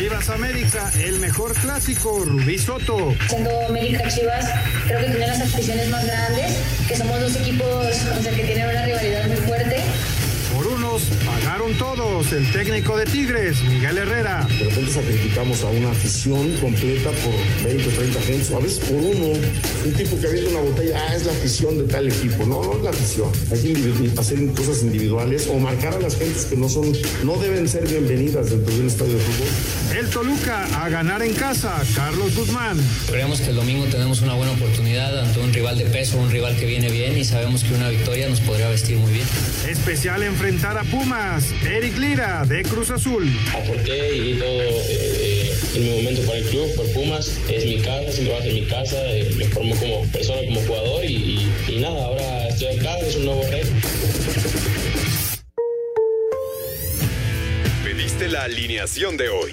Chivas América, el mejor clásico, Rubí Soto. Siendo América Chivas, creo que tiene las aficiones más grandes, que somos dos equipos o sea, que tienen una rivalidad muy fuerte por unos pagaron todos. El técnico de Tigres, Miguel Herrera. De repente sacrificamos a una afición completa por 20 o 30 gente. A veces por uno, un tipo que avienta una botella, ah, es la afición de tal equipo. No, no es la afición. Hay que hacer cosas individuales o marcar a las gentes que no son, no deben ser bienvenidas dentro de un estadio de fútbol. El Toluca a ganar en casa, Carlos Guzmán. Creemos que el domingo tenemos una buena oportunidad ante un rival de peso, un rival que viene bien y sabemos que una victoria nos podría vestir muy bien. Especial en enfrentar a Pumas, Eric Lira de Cruz Azul. Aporté y todo eh, en mi momento para el club, por Pumas. Es mi casa, siempre va a ser mi casa. Eh, me formo como persona, como jugador y, y nada, ahora estoy acá, es un nuevo reto. Pediste la alineación de hoy.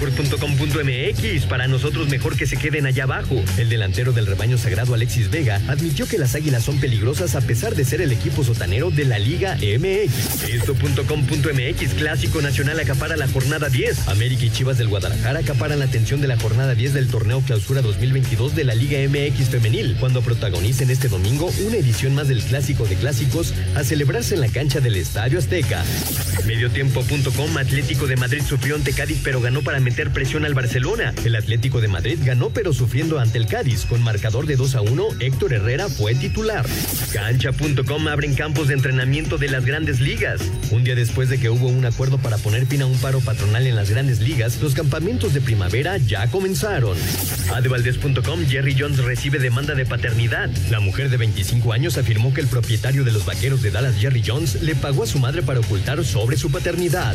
Record.com.mx, para nosotros mejor que se queden allá abajo. El delantero del rebaño sagrado Alexis Vega admitió que las águilas son peligrosas a pesar de ser el equipo sotanero de la Liga MX. Esto.com.mx, Clásico Nacional acapara la jornada 10. América y Chivas del Guadalajara acaparan la atención de la jornada 10 del torneo Clausura 2022 de la Liga MX Femenil, cuando protagonicen este domingo una edición más del Clásico de Clásicos a celebrarse en la cancha del Estadio Azteca. Mediotiempo.com, Atlético de Madrid sufrió ante Cádiz pero ganó para presión al Barcelona. El Atlético de Madrid ganó pero sufriendo ante el Cádiz. Con marcador de 2 a 1, Héctor Herrera fue titular. Cancha.com abren campos de entrenamiento de las grandes ligas. Un día después de que hubo un acuerdo para poner fin a un paro patronal en las grandes ligas, los campamentos de primavera ya comenzaron. Adevaldez.com Jerry Jones recibe demanda de paternidad. La mujer de 25 años afirmó que el propietario de los vaqueros de Dallas, Jerry Jones, le pagó a su madre para ocultar sobre su paternidad.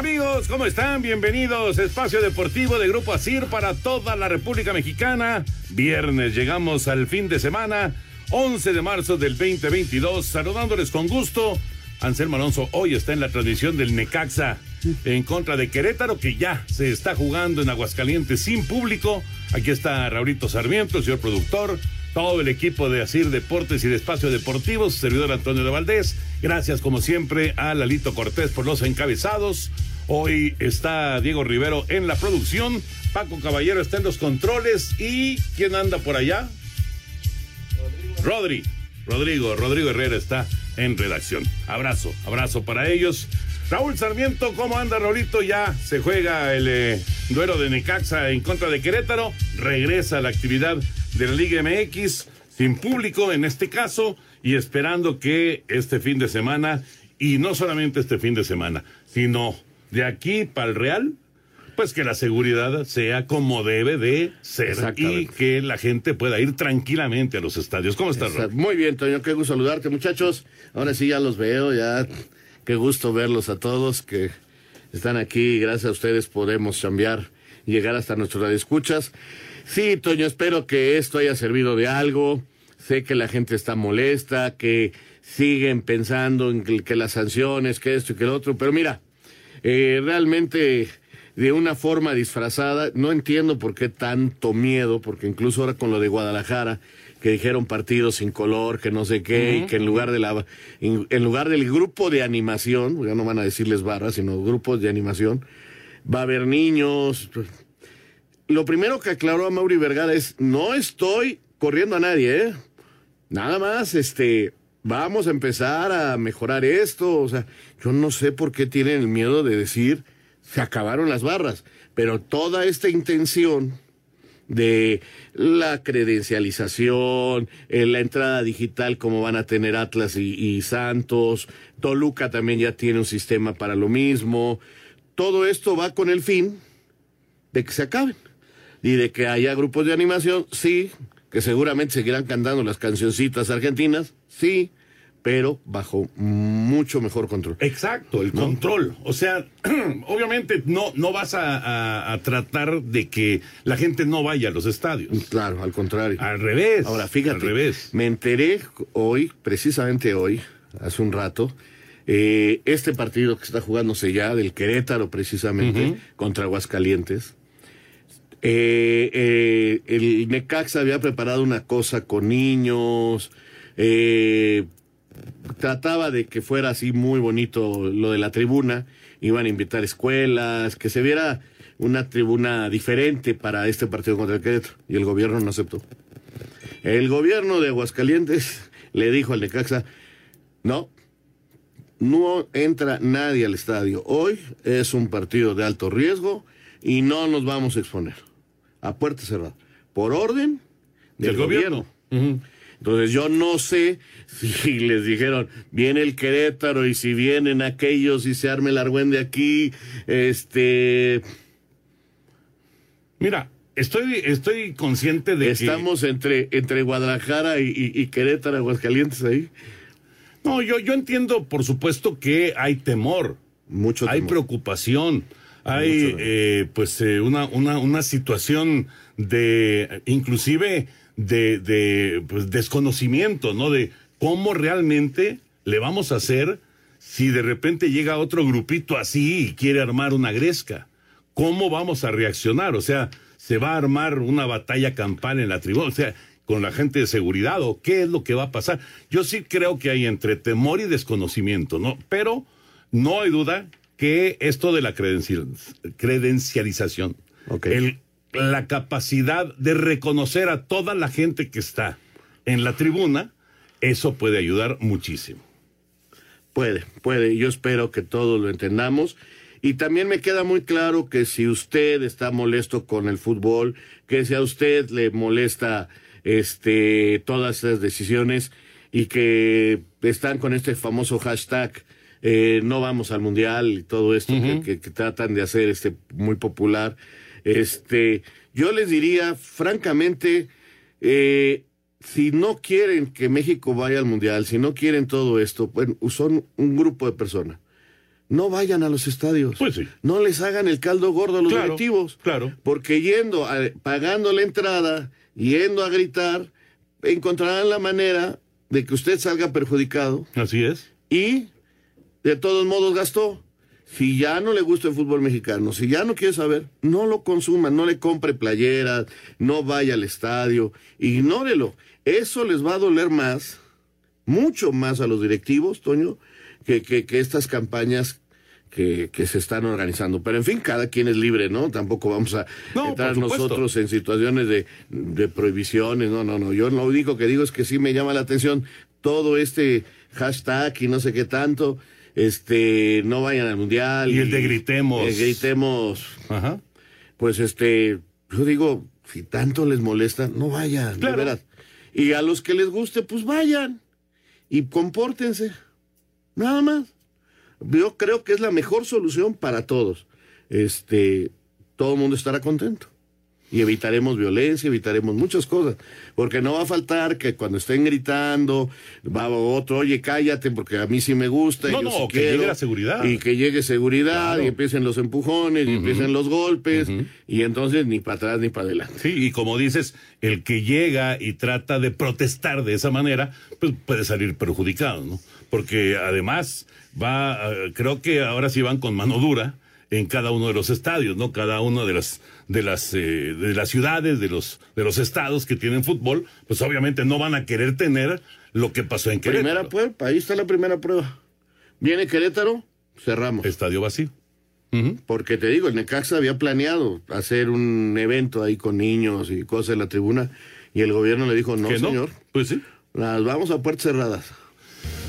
Amigos, ¿cómo están? Bienvenidos. Espacio Deportivo de Grupo Asir para toda la República Mexicana. Viernes llegamos al fin de semana, 11 de marzo del 2022. Saludándoles con gusto. Anselmo Alonso hoy está en la transmisión del Necaxa en contra de Querétaro, que ya se está jugando en Aguascalientes sin público. Aquí está Raulito Sarmiento, el señor productor, todo el equipo de Asir Deportes y de Espacio Deportivo, su servidor Antonio de Valdés. Gracias, como siempre, a Lalito Cortés por los encabezados. Hoy está Diego Rivero en la producción, Paco Caballero está en los controles y ¿quién anda por allá? Rodri. Rodrigo, Rodrigo Herrera está en redacción. Abrazo, abrazo para ellos. Raúl Sarmiento, ¿cómo anda Raulito? Ya se juega el eh, duelo de Necaxa en contra de Querétaro. Regresa la actividad de la Liga MX sin público en este caso y esperando que este fin de semana, y no solamente este fin de semana, sino de aquí para el Real, pues que la seguridad sea como debe de ser y que la gente pueda ir tranquilamente a los estadios. ¿Cómo estás? Muy bien, Toño, qué gusto saludarte, muchachos. Ahora sí ya los veo, ya qué gusto verlos a todos que están aquí. Gracias a ustedes podemos cambiar y llegar hasta nuestros escuchas. Sí, Toño, espero que esto haya servido de algo. Sé que la gente está molesta, que siguen pensando en que, que las sanciones, que esto y que el otro, pero mira, eh, realmente de una forma disfrazada. No entiendo por qué tanto miedo, porque incluso ahora con lo de Guadalajara, que dijeron partidos sin color, que no sé qué, y que en lugar de la en, lugar del grupo de animación, ya no van a decirles barras, sino grupos de animación, va a haber niños. Lo primero que aclaró a Mauri Vergara es no estoy corriendo a nadie, ¿eh? Nada más, este, vamos a empezar a mejorar esto. O sea, yo no sé por qué tienen el miedo de decir se acabaron las barras, pero toda esta intención de la credencialización, eh, la entrada digital como van a tener Atlas y, Santos, Toluca también ya tiene un sistema para lo mismo, todo esto va con el fin de que se acaben y de que haya grupos de animación, sí, que seguramente seguirán cantando las cancioncitas argentinas, sí, pero bajo mucho mejor control. Exacto, el control. O sea, obviamente no, no vas a, tratar de que la gente no vaya a los estadios. Claro, al contrario. Al revés. Ahora, fíjate, al revés. me enteré hoy, precisamente hoy, hace un rato, eh, este partido que está jugándose ya, del Querétaro precisamente, contra Aguascalientes. Eh, eh, el Necaxa había preparado una cosa con niños, eh, trataba de que fuera así muy bonito lo de la tribuna, iban a invitar escuelas, que se viera una tribuna diferente para este partido contra el Querétaro, y el gobierno no aceptó. El gobierno de Aguascalientes le dijo al Necaxa, no, no entra nadie al estadio. Hoy es un partido de alto riesgo y no nos vamos a exponer. A puerta cerrada. Por orden del, gobierno. Entonces yo no sé si les dijeron, viene el Querétaro y si vienen aquellos y se arme el argüende aquí, este... Mira, estoy, estoy consciente de Estamos entre, entre Guadalajara y, y, Querétaro, Aguascalientes ahí. No, yo, yo entiendo, por supuesto, que hay temor. Mucho Hay preocupación. Hay, eh, pues, eh, una, una, una situación de, inclusive, de, de pues, desconocimiento, ¿no? De cómo realmente le vamos a hacer si de repente llega otro grupito así y quiere armar una gresca. ¿Cómo vamos a reaccionar? O sea, ¿se va a armar una batalla campal en la tribuna? O sea, con la gente de seguridad o qué es lo que va a pasar. Yo sí creo que hay entre temor y desconocimiento, ¿no? Pero no hay duda que esto de la credencialización, el la capacidad de reconocer a toda la gente que está en la tribuna, eso puede ayudar muchísimo. Puede, puede. Yo espero que todos lo entendamos. Y también me queda muy claro que si usted está molesto con el fútbol, que si a usted le molesta este todas esas decisiones y que están con este famoso hashtag eh, no vamos al mundial y todo esto que, que, tratan de hacer este muy popular este, yo les diría, francamente, eh, si no quieren que México vaya al Mundial, si no quieren todo esto, bueno, son un grupo de personas. No vayan a los estadios. Pues sí. No les hagan el caldo gordo a los directivos. Claro. Porque yendo, pagando la entrada, yendo a gritar, encontrarán la manera de que usted salga perjudicado. Así es. Y de todos modos gastó. Si ya no le gusta el fútbol mexicano, si ya no quiere saber, no lo consuma, no le compre playeras, no vaya al estadio, ignórelo. Eso les va a doler más, mucho más a los directivos, Toño, que, que, estas campañas que, que, se están organizando. Pero en fin, cada quien es libre, ¿no? Tampoco vamos a entrar nosotros en situaciones de, de, prohibiciones. No, no, no. Yo lo único que digo es que sí me llama la atención todo este hashtag y no sé qué tanto este, no vayan al mundial. Y, el de gritemos. gritemos. Ajá. Pues este, yo digo, si tanto les molesta, no vayan, de verdad. Y a los que les guste, pues vayan. Y compórtense. Nada más. Yo creo que es la mejor solución para todos. Este, todo el mundo estará contento y evitaremos violencia, evitaremos muchas cosas, porque no va a faltar que cuando estén gritando, va otro, oye, cállate, porque a mí sí me gusta. No, no, que llegue la seguridad. Y que llegue seguridad, y empiecen los empujones, y empiecen los golpes, y entonces ni para atrás ni para adelante. Sí, y como dices, el que llega y trata de protestar de esa manera, pues puede salir perjudicado, ¿no? Porque además va, eh, creo que ahora sí van con mano dura en cada uno de los estadios, ¿no? Cada uno de las de las eh, de las ciudades, de los de los estados que tienen fútbol, pues obviamente no van a querer tener lo que pasó en Querétaro. Primera prueba, ahí está la primera prueba. Viene Querétaro, cerramos. Estadio vacío. Porque te digo, el Necaxa había planeado hacer un evento ahí con niños y cosas en la tribuna y el gobierno le dijo, no, señor. Pues sí. Las vamos a puertas cerradas.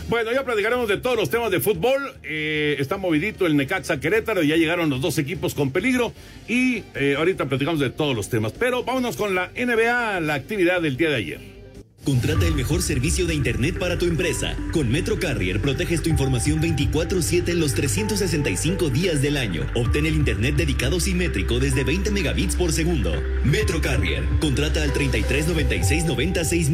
Bueno, ya platicaremos de todos los temas de fútbol. Eh, está movidito el Necaxa Querétaro, ya llegaron los dos equipos con peligro y eh, ahorita platicamos de todos los temas. Pero vámonos con la NBA, la actividad del día de ayer. Contrata el mejor servicio de Internet para tu empresa. Con Metro Carrier proteges tu información 24/7 los 365 días del año. Obtén el Internet dedicado simétrico desde 20 megabits por segundo. Metro Carrier. Contrata al 33 96 96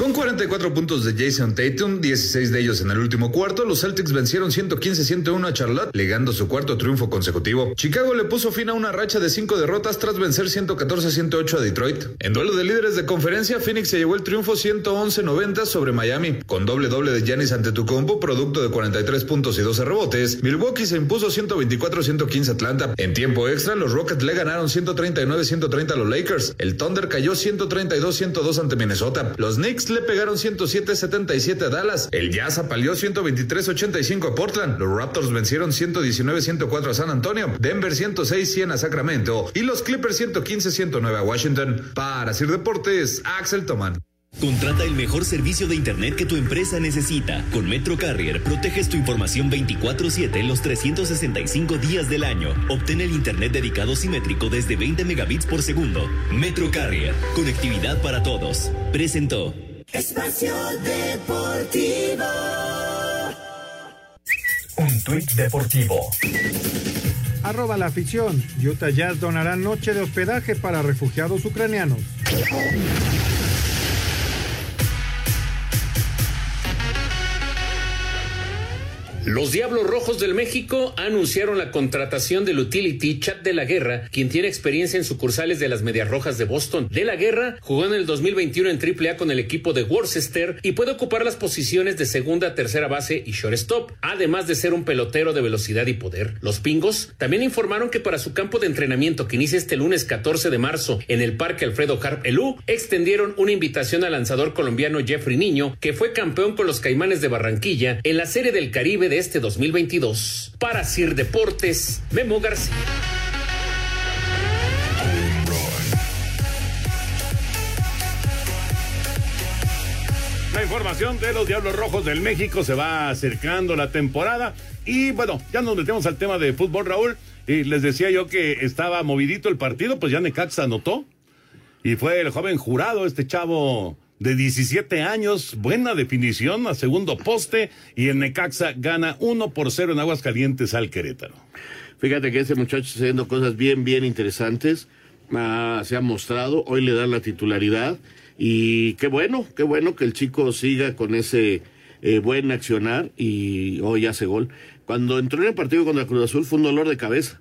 Con 44 puntos de Jason Tatum, 16 de ellos en el último cuarto, los Celtics vencieron 115-101 a Charlotte, legando su cuarto triunfo consecutivo. Chicago le puso fin a una racha de cinco derrotas tras vencer 114-108 a Detroit. En duelo de líderes de conferencia, Phoenix se llevó el triunfo 111-90 sobre Miami, con doble doble de Giannis Antetokounmpo, producto de 43 puntos y 12 rebotes. Milwaukee se impuso 124-115 a Atlanta. En tiempo extra, los Rockets le ganaron 139-130 a los Lakers. El Thunder cayó 132-102 ante Minnesota. Los Knicks le pegaron 107-77 a Dallas. El Jazz apaleó 123-85 a Portland. Los Raptors vencieron 119-104 a San Antonio. Denver 106-100 a Sacramento. Y los Clippers 115-109 a Washington. Para Sir Deportes, Axel Toman. Contrata el mejor servicio de Internet que tu empresa necesita. Con Metro Carrier proteges tu información 24/7 los 365 días del año. Obtén el Internet dedicado simétrico desde 20 megabits por segundo. Metro Carrier, conectividad para todos. Presentó. Espacio Deportivo. Un tuit deportivo. Arroba la afición. Utah Jazz donará noche de hospedaje para refugiados ucranianos. Los Diablos Rojos del México anunciaron la contratación del utility Chat de la Guerra, quien tiene experiencia en sucursales de las Medias Rojas de Boston. De la Guerra jugó en el 2021 en AAA con el equipo de Worcester y puede ocupar las posiciones de segunda, tercera base y shortstop, además de ser un pelotero de velocidad y poder. Los Pingos también informaron que para su campo de entrenamiento que inicia este lunes 14 de marzo en el Parque Alfredo Harp Elú, extendieron una invitación al lanzador colombiano Jeffrey Niño, que fue campeón con los Caimanes de Barranquilla en la Serie del Caribe de este 2022. Para Sir Deportes, Memo García. La información de los Diablos Rojos del México se va acercando la temporada. Y bueno, ya nos metemos al tema de fútbol, Raúl. Y les decía yo que estaba movidito el partido, pues ya Necaxa anotó. Y fue el joven jurado, este chavo de 17 años, buena definición a segundo poste y el Necaxa gana 1 por 0 en Aguascalientes al Querétaro. Fíjate que ese muchacho está haciendo cosas bien, bien interesantes. Ah, se ha mostrado, hoy le dan la titularidad y qué bueno, qué bueno que el chico siga con ese eh, buen accionar y hoy hace gol. Cuando entró en el partido contra Cruz Azul fue un dolor de cabeza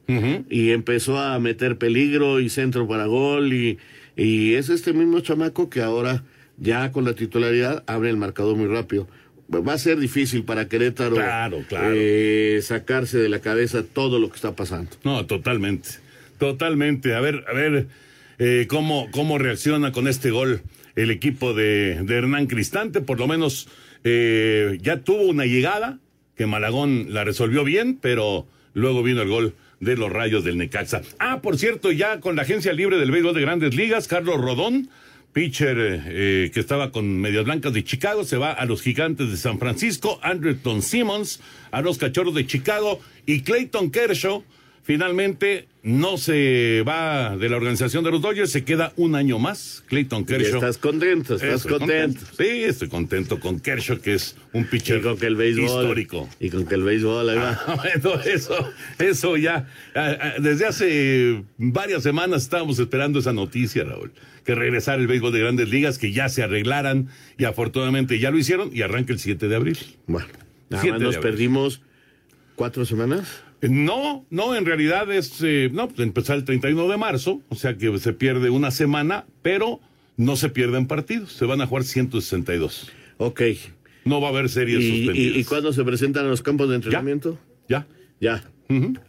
y empezó a meter peligro y centro para gol y, y es este mismo chamaco que ahora ya con la titularidad abre el marcador muy rápido. Va a ser difícil para Querétaro Claro, claro. eh, sacarse de la cabeza todo lo que está pasando. No, totalmente. Totalmente. A ver, a ver eh, cómo, cómo reacciona con este gol el equipo de, de Hernán Cristante. Por lo menos eh, ya tuvo una llegada que Malagón la resolvió bien, pero luego vino el gol de los rayos del Necaxa. Ah, por cierto, ya con la agencia libre del béisbol de grandes ligas, Carlos Rodón, pitcher eh, que estaba con Medias Blancas de Chicago, se va a los Gigantes de San Francisco, Andreton Simmons a los Cachorros de Chicago y Clayton Kershaw finalmente no se va de la organización de los Dodgers, se queda un año más. Clayton Kershaw. estás contento, estás Estoy contento. Sí, estoy contento con Kershaw, que es un pitcher Y con que el béisbol. histórico. Y con que el béisbol, ahí va. Ah, bueno, eso, eso ya. ah, ah, Desde hace varias semanas estábamos esperando esa noticia, Raúl. Que regresara el béisbol de grandes ligas, que ya se arreglaran y afortunadamente ya lo hicieron y arranca el 7 de abril. Bueno, nada 7 más de nos perdimos cuatro semanas. No, no, en realidad es, eh, no, pues empezar el 31 de marzo, o sea que se pierde una semana, pero no se pierden partidos, se van a jugar 162. Ok. No va a haber series ¿Y, suspendidas. y, y cuándo se presentan a los campos de entrenamiento? Ya. Ya.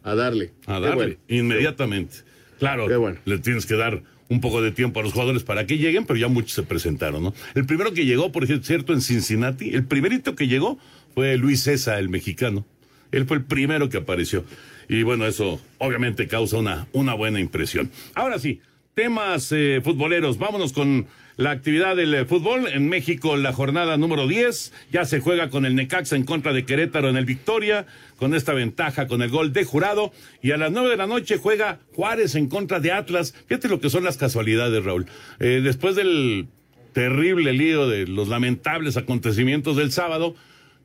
A darle. A darle, bueno. inmediatamente. Claro, le tienes que dar un poco de tiempo a los jugadores para que lleguen, pero ya muchos se presentaron, ¿no? El primero que llegó, por cierto, en Cincinnati, el primerito que llegó fue Luis César, el mexicano. Él fue el primero que apareció. Y bueno, eso obviamente causa una, una buena impresión. Ahora sí, temas eh, futboleros. Vámonos con la actividad del eh, fútbol. En México, la jornada número 10. Ya se juega con el Necaxa en contra de Querétaro en el Victoria, con esta ventaja, con el gol de jurado. Y a las 9 de la noche juega Juárez en contra de Atlas. Fíjate lo que son las casualidades, Raúl. Eh, después del terrible lío de los lamentables acontecimientos del sábado,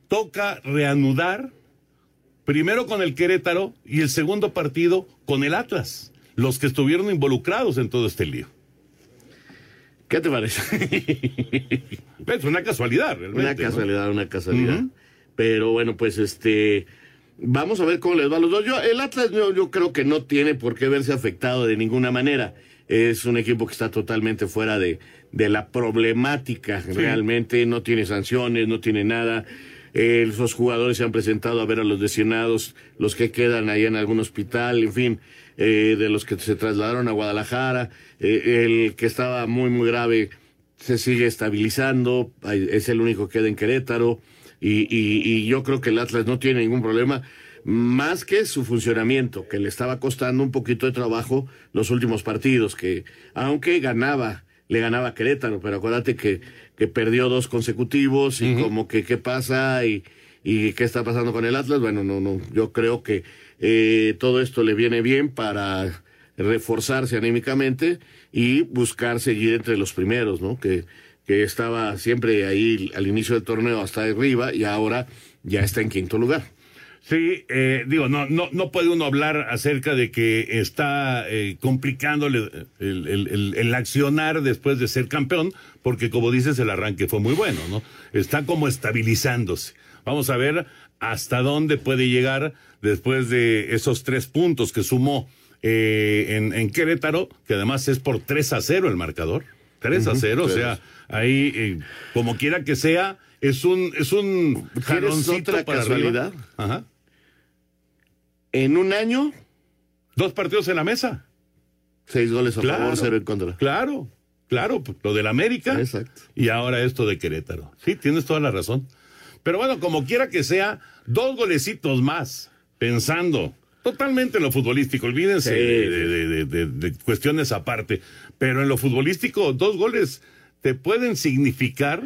toca reanudar primero con el Querétaro y el segundo partido con el Atlas, los que estuvieron involucrados en todo este lío. ¿Qué te parece? es una casualidad, realmente. Una casualidad, una casualidad. Pero bueno, pues este. Vamos a ver cómo les va a los dos. Yo, el Atlas yo, yo creo que no tiene por qué verse afectado de ninguna manera. Es un equipo que está totalmente fuera de, de la problemática. Realmente no tiene sanciones, no tiene nada. Eh, esos jugadores se han presentado a ver a los lesionados, los que quedan ahí en algún hospital, en fin, eh, de los que se trasladaron a Guadalajara. Eh, el que estaba muy, muy grave se sigue estabilizando, es el único que queda en Querétaro. Y, y, y yo creo que el Atlas no tiene ningún problema, más que su funcionamiento, que le estaba costando un poquito de trabajo los últimos partidos, que aunque ganaba, le ganaba Querétaro, pero acuérdate que, que perdió dos consecutivos y como que qué pasa y, y qué está pasando con el Atlas. Bueno, no, no, yo creo que eh, todo esto le viene bien para reforzarse anímicamente y buscar seguir entre los primeros, ¿no? Que, que estaba siempre ahí al inicio del torneo hasta arriba y ahora ya está en quinto lugar. Sí, eh, digo, no, no, no puede uno hablar acerca de que está eh, complicándole el, el- el- el accionar después de ser campeón, porque como dices, el arranque fue muy bueno, ¿no? Está como estabilizándose. Vamos a ver hasta dónde puede llegar después de esos tres puntos que sumó eh, en, en Querétaro, que además es por 3 a 0 el marcador. 3 a Ujú, 0, o tres. sea, ahí, eh, como quiera que sea, es un, es un ¿Quieres jaloncito otra para casualidad? arriba. Ajá. En un año, Dos partidos en la mesa. seis goles a Claro. favor, cero en contra. Claro, claro, lo del América. Exacto. Y ahora esto de Querétaro. Sí, tienes toda la razón. Pero bueno, como quiera que sea, dos golecitos más, pensando totalmente en lo futbolístico. Olvídense Sí. de, de- de- de- de cuestiones aparte. Pero en lo futbolístico, dos goles te pueden significar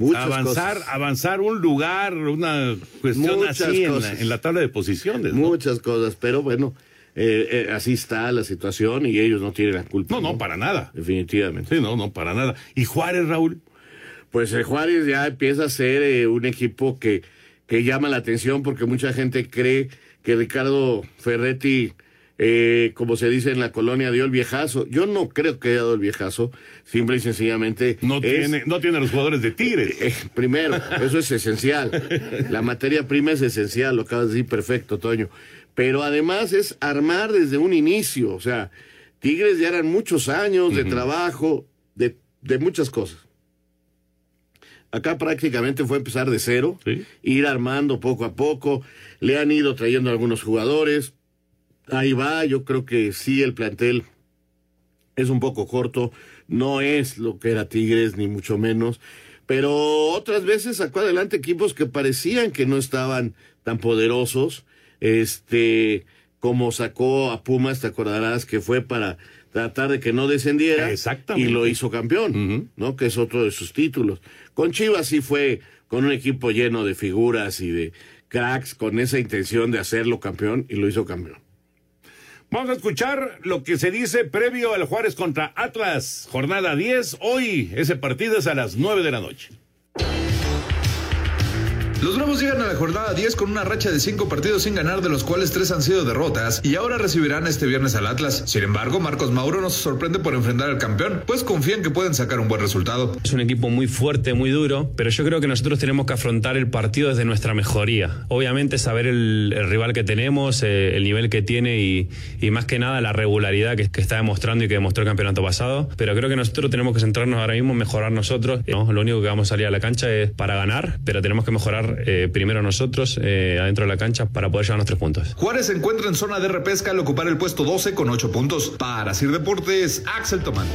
Muchas avanzar, cosas. avanzar un lugar, una cuestión Muchas así en la, cosas. en la tabla de posiciones. ¿no? Muchas cosas, pero bueno, eh, eh, así está la situación y ellos no tienen la culpa. No, no, para nada. Definitivamente. Sí, no, no, para nada. ¿Y Juárez, Raúl? Pues el Juárez ya empieza a ser eh, un equipo que, que llama la atención porque mucha gente cree que Ricardo Ferretti, eh, como se dice en la colonia, dio el viejazo. Yo no creo que haya dado el viejazo, simple y sencillamente. No, es- tiene, no tiene los jugadores de Tigres. eh, primero, eso es esencial. La materia prima es esencial, lo acabas de decir perfecto, Toño. Pero además es armar desde un inicio. O sea, Tigres ya eran muchos años de trabajo, de, de muchas cosas. Acá prácticamente fue empezar de cero, ir armando poco a poco. Le han ido trayendo algunos jugadores. Ahí va, yo creo que sí, el plantel es un poco corto, no es lo que era Tigres, ni mucho menos, pero otras veces sacó adelante equipos que parecían que no estaban tan poderosos, este, como sacó a Pumas, te acordarás que fue para tratar de que no descendiera Exactamente. y lo hizo campeón, ¿no? Que es otro de sus títulos. Con Chivas sí fue con un equipo lleno de figuras y de cracks con esa intención de hacerlo campeón y lo hizo campeón. Vamos a escuchar lo que se dice previo al Juárez contra Atlas, jornada 10. Hoy ese partido es a las 9 de la noche. Los Bravos llegan a la jornada 10 con una racha de 5 partidos sin ganar, de los cuales 3 han sido derrotas, y ahora recibirán este viernes al Atlas. Sin embargo, Marcos Mauro no se sorprende por enfrentar al campeón, pues confían que pueden sacar un buen resultado. Es un equipo muy fuerte, muy duro, pero yo creo que nosotros tenemos que afrontar el partido desde nuestra mejoría. Obviamente saber el, rival que tenemos, eh, el nivel que tiene y, más que nada la regularidad que, está demostrando y que demostró el campeonato pasado. Pero creo que nosotros tenemos que centrarnos ahora mismo en mejorar nosotros. ¿no? Lo único que vamos a salir a la cancha es para ganar, pero tenemos que mejorar eh, primero nosotros eh, adentro de la cancha para poder llevar nuestros puntos. Juárez se encuentra en zona de repesca al ocupar el puesto 12 con 8 puntos. Para Sir Deportes, Axel Tomán.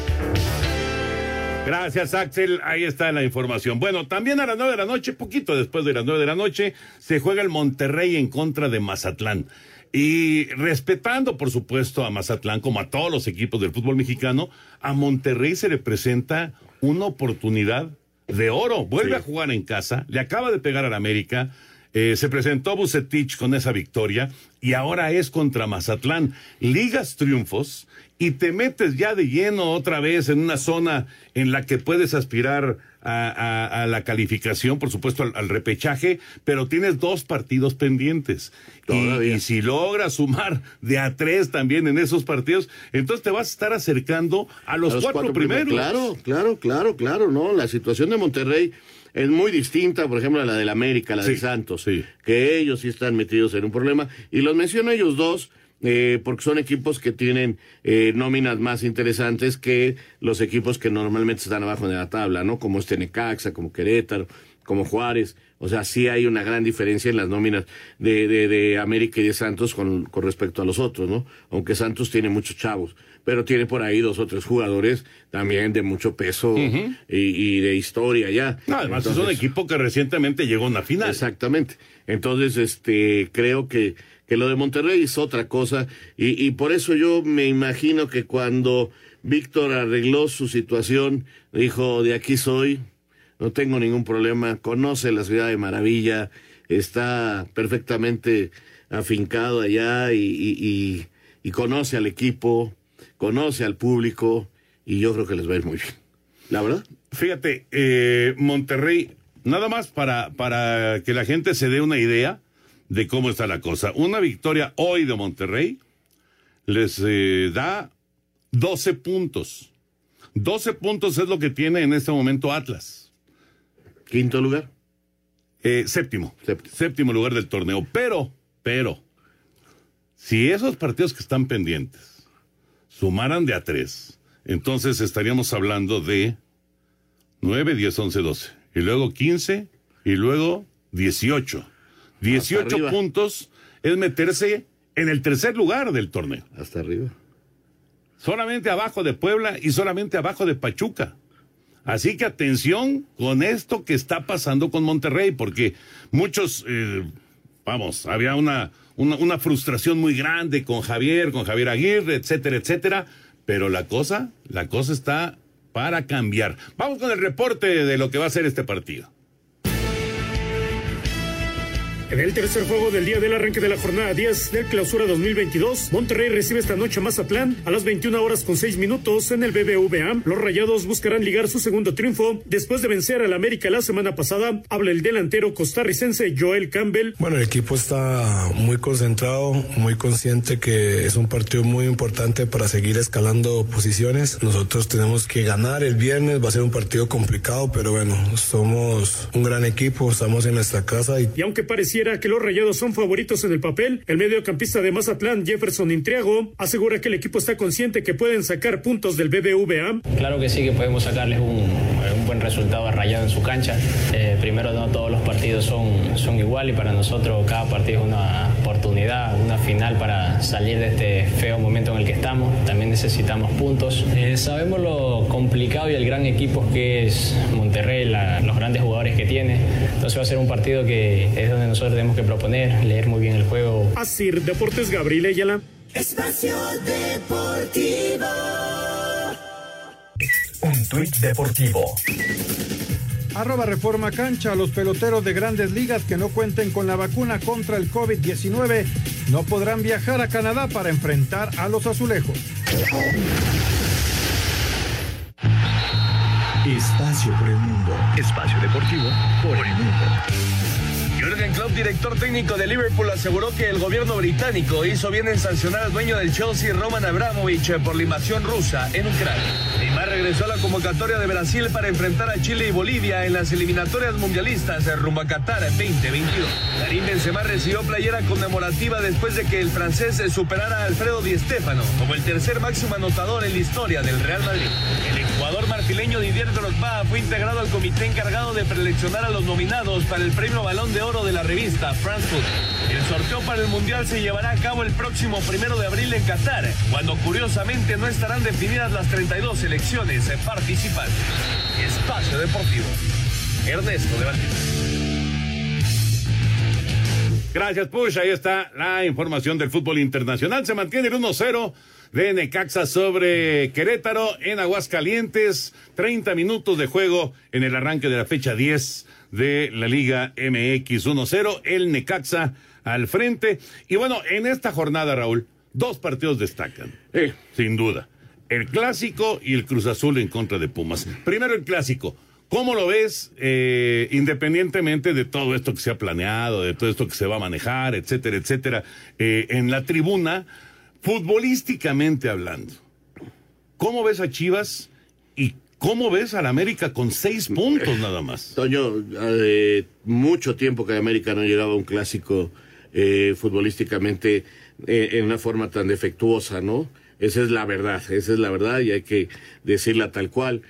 Gracias, Axel. Ahí está la información. Bueno, también a las nueve de la noche, poquito después de las nueve de la noche, se juega el Monterrey en contra de Mazatlán. Y respetando, por supuesto, a Mazatlán, como a todos los equipos del fútbol mexicano, a Monterrey se le presenta una oportunidad de oro. Vuelve a jugar en casa, le acaba de pegar al América. Eh, se presentó Bucetich con esa victoria y ahora es contra Mazatlán. Ligas triunfos y te metes ya de lleno otra vez en una zona en la que puedes aspirar a, la calificación, por supuesto, al, repechaje, pero tienes dos partidos pendientes. Y, si logras sumar de a tres también en esos partidos, entonces te vas a estar acercando a los, cuatro, primeros. Claro, claro, claro, claro, ¿no? La situación de Monterrey es muy distinta, por ejemplo, a la del América, la de Santos, que ellos sí están metidos en un problema. Y los menciono ellos dos eh, porque son equipos que tienen eh, nóminas más interesantes que los equipos que normalmente están abajo de la tabla, ¿no? Como este Necaxa, como Querétaro, como Juárez. O sea, sí hay una gran diferencia en las nóminas de, de, de América y de Santos con, con, respecto a los otros, ¿no? Aunque Santos tiene muchos chavos, pero tiene por ahí dos o tres jugadores también de mucho peso y, y, de historia ya. además es un equipo que recientemente llegó a una final. Exactamente. Entonces, este, creo que que lo de Monterrey es otra cosa y, y por eso yo me imagino que cuando Víctor arregló su situación, dijo, de aquí soy, no tengo ningún problema, conoce la ciudad de Maravilla, está perfectamente afincado allá y, y, conoce al equipo, conoce al público y yo creo que les va a ir muy bien. ¿La verdad? Fíjate, eh, Monterrey, nada más para, para que la gente se dé una idea, de cómo está la cosa. Una victoria hoy de Monterrey les eh, da 12 puntos. 12 puntos es lo que tiene en este momento Atlas. Quinto lugar. Eh, séptimo, séptimo. lugar del torneo. Pero, pero, si esos partidos que están pendientes sumaran de a tres, entonces estaríamos hablando de 9, 10, 11, 12. Y luego 15 y luego 18. 18 puntos es meterse en el tercer lugar del torneo. Hasta arriba. Solamente abajo de Puebla y solamente abajo de Pachuca. Así que atención con esto que está pasando con Monterrey, porque muchos, eh, vamos, había una, una, una frustración muy grande con Javier, con Javier Aguirre, etcétera, etcétera. Pero la cosa, la cosa está para cambiar. Vamos con el reporte de lo que va a ser este partido. En el tercer juego del día del arranque de la jornada 10 del clausura 2022, Monterrey recibe esta noche a Mazatlán a las 21 horas con 6 minutos en el BBVA. Los rayados buscarán ligar su segundo triunfo después de vencer al América la semana pasada. Habla el delantero costarricense Joel Campbell. Bueno, el equipo está muy concentrado, muy consciente que es un partido muy importante para seguir escalando posiciones. Nosotros tenemos que ganar el viernes, va a ser un partido complicado, pero bueno, somos un gran equipo, estamos en nuestra casa. Y, y aunque que los rayados son favoritos en el papel, el mediocampista de Mazatlán, Jefferson Intriago, asegura que el equipo está consciente que pueden sacar puntos del BBVA. Claro que sí, que podemos sacarles un, buen resultado a Rayado en su cancha. Eh, primero, no todos los partidos son, son igual y para nosotros cada partido es una oportunidad, una final para salir de este feo momento en el que estamos. También necesitamos puntos. Eh, sabemos lo complicado y el gran equipo que es Monterrey, los grandes jugadores que tiene. Entonces va a ser un partido que es donde nosotros tenemos que proponer, leer muy bien el juego. Así, Deportes Gabriel Ayala. Espacio Deportivo. Un tuit deportivo. Arroba Reforma Cancha. Los peloteros de grandes ligas que no cuenten con la vacuna contra el COVID-19 no podrán viajar a Canadá para enfrentar a los azulejos. Espacio por el mundo. Espacio deportivo por el mundo. Jürgen Klopp, director técnico de Liverpool, aseguró que el gobierno británico hizo bien en sancionar al dueño del Chelsea, Roman Abramovich, por la invasión rusa en Ucrania. Neymar regresó a la convocatoria de Brasil para enfrentar a Chile y Bolivia en las eliminatorias mundialistas rumbo a Qatar 2022. Karim recibió playera conmemorativa después de que el francés superara a Alfredo Di Stéfano como el tercer máximo anotador en la historia del Real Madrid. Brasileño Didier Drogba fue integrado al comité encargado de preleccionar a los nominados para el premio Balón de Oro de la revista France Food. El sorteo para el Mundial se llevará a cabo el próximo primero de abril en Qatar, cuando curiosamente no estarán definidas las 32 selecciones participantes. Espacio Deportivo. Ernesto de Gracias, Push. Ahí está la información del fútbol internacional. Se mantiene el 1-0 de Necaxa sobre Querétaro en Aguascalientes. 30 minutos de juego en el arranque de la fecha 10 de la Liga MX 1-0. El Necaxa al frente. Y bueno, en esta jornada, Raúl, dos partidos destacan. Sin duda. El clásico y el Cruz Azul en contra de Pumas. Primero el clásico. ¿Cómo lo ves, eh, independientemente de todo esto que se ha planeado, de todo esto que se va a manejar, etcétera, etcétera, eh, en la tribuna, futbolísticamente hablando? ¿Cómo ves a Chivas y cómo ves al América con seis puntos nada más? Toño, eh, mucho tiempo que América no llegaba a un clásico eh, futbolísticamente eh, en una forma tan defectuosa, ¿no? Esa es la verdad, esa es la verdad y hay que decirla tal cual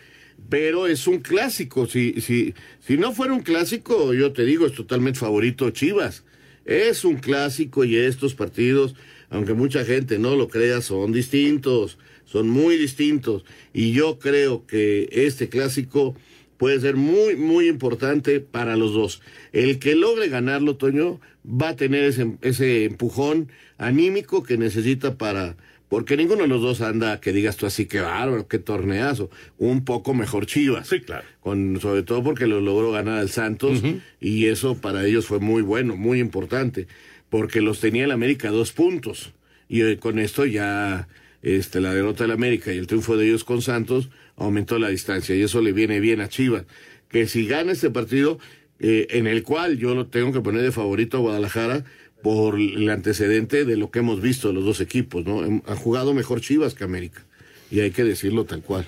pero es un clásico. Si, si, si no fuera un clásico, yo te digo, es totalmente favorito Chivas. Es un clásico y estos partidos, aunque mucha gente no lo crea, son distintos, son muy distintos. Y yo creo que este clásico puede ser muy, muy importante para los dos. El que logre ganarlo, Toño, va a tener ese, ese empujón anímico que necesita para porque ninguno de los dos anda que digas tú así, que bárbaro, qué torneazo. Un poco mejor Chivas. Sí, claro. Con, sobre todo porque lo logró ganar al Santos y eso para ellos fue muy bueno, muy importante. Porque los tenía el América dos puntos. Y eh, con esto ya este, la derrota del América y el triunfo de ellos con Santos aumentó la distancia. Y eso le viene bien a Chivas. Que si gana este partido, eh, en el cual yo lo tengo que poner de favorito a Guadalajara, por el antecedente de lo que hemos visto de los dos equipos, ¿no? Han jugado mejor Chivas que América, y hay que decirlo tal cual.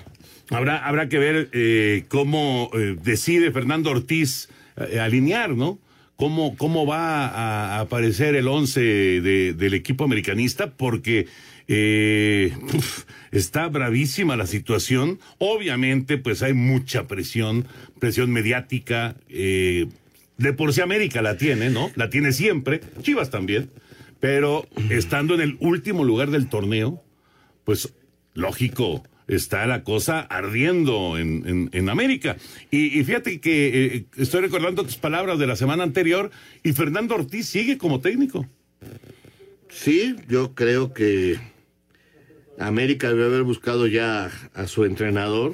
Habrá, habrá que ver eh, cómo eh, decide Fernando Ortiz eh, alinear, ¿no? Cómo, cómo va a, aparecer el once de, del equipo americanista, porque uf, está bravísima la situación. Obviamente, pues hay mucha presión, presión mediática, de por sí América la tiene, ¿no? La tiene siempre, Chivas también, pero estando en el último lugar del torneo, pues lógico, está la cosa ardiendo en, en, América. Y, fíjate que eh, estoy recordando tus palabras de la semana anterior y Fernando Ortiz sigue como técnico. Sí, yo creo que América debe haber buscado ya a su entrenador,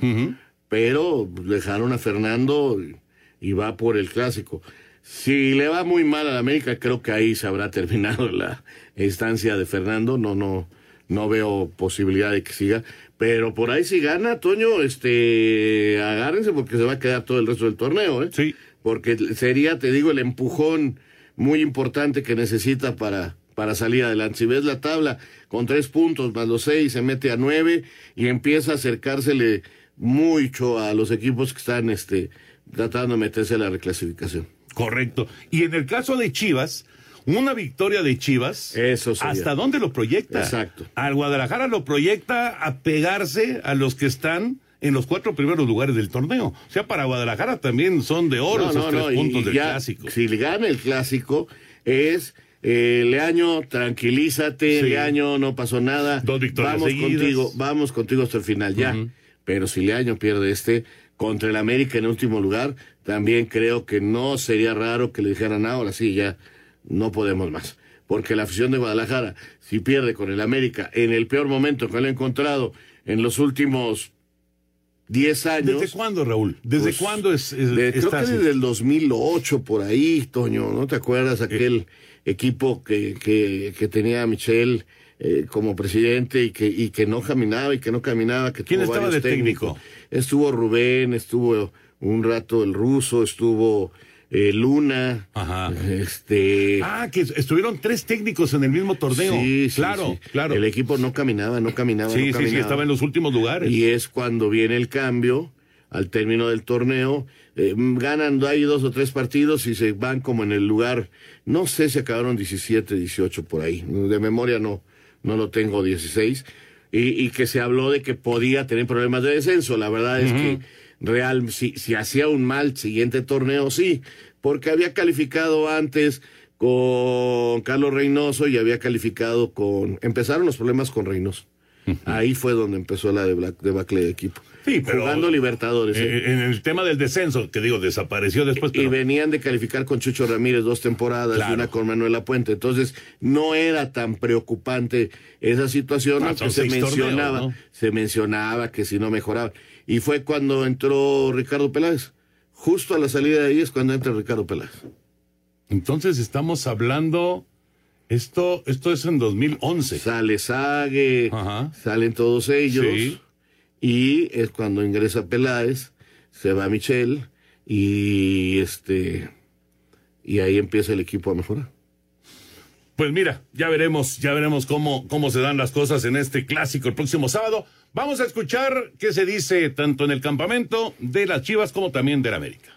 pero dejaron a Fernando y va por el clásico. Si le va muy mal a la América, creo que ahí se habrá terminado la estancia de Fernando. No, no, no veo posibilidad de que siga. Pero por ahí si gana, Toño, este, agárrense porque se va a quedar todo el resto del torneo, ¿eh? Sí. Porque sería, te digo, el empujón muy importante que necesita para, para salir adelante. Si ves la tabla con tres puntos más los seis, se mete a nueve y empieza a acercársele mucho a los equipos que están, este, tratando de meterse a la reclasificación. Correcto. Y en el caso de Chivas, una victoria de Chivas, Eso ¿hasta dónde lo proyecta? Exacto. Al Guadalajara lo proyecta a pegarse a los que están en los cuatro primeros lugares del torneo. O sea, para Guadalajara también son de oro esos tres puntos del clásico. Si le gana el clásico, es eh, Leaño, tranquilízate, Leaño, no pasó nada. Dos victorias Vamos contigo, vamos contigo hasta el final, ya. Pero si Leaño pierde este, contra el América en último lugar, también creo que no sería raro que le dijeran ahora sí, ya no podemos más. Porque la afición de Guadalajara, si pierde con el América en el peor momento que lo ha encontrado en los últimos 10 años. ¿Desde cuándo, Raúl? ¿Desde pues, cuándo es, Creo que desde el 2008, por ahí, Toño, ¿no te acuerdas? Eh. Aquel equipo que, que, que tenía a Michel eh, como presidente y que, y que no caminaba y que no caminaba. Que ¿Quién tuvo estaba de técnico? Estuvo Rubén, estuvo un rato el ruso, estuvo eh, Luna. Ajá. Este. Ah, que estuvieron tres técnicos en el mismo torneo. Sí, sí, claro, sí. claro. El equipo no caminaba, no caminaba. Sí, no sí, caminaba. sí, estaba en los últimos lugares. Y es cuando viene el cambio al término del torneo. eh, ganan hay dos o tres partidos y se van como en el lugar. No sé si acabaron 17, 18 por ahí. De memoria no, no lo tengo 16. y, y que se habló de que podía tener problemas de descenso. La verdad es que Real, si, si hacía un mal siguiente torneo, sí, porque había calificado antes con Carlos Reynoso y había calificado con... Empezaron los problemas con Reynoso. Ahí fue donde empezó la debacle de equipo. Sí, pero- Jugando Libertadores. ¿eh? Eh, En el tema del descenso, que digo, desapareció después, Y venían de calificar con Chucho Ramírez dos temporadas y una con Manuela Puente. Entonces, no era tan preocupante esa situación, Ah, aunque se torneos, mencionaba, ¿no? se mencionaba que si no mejoraba. Y fue cuando entró Ricardo Peláez. Justo a la salida de ahí es cuando entra Ricardo Peláez. entonces estamos hablando, esto, esto es en 2011. Sale Sague, salen todos ellos. Sí. Y es cuando ingresa Peláez, se va Michel y este y ahí empieza el equipo a mejorar. Pues mira, ya veremos, ya veremos cómo, cómo se dan las cosas en este clásico el próximo sábado. Vamos a escuchar qué se dice tanto en el campamento de las Chivas como también del América.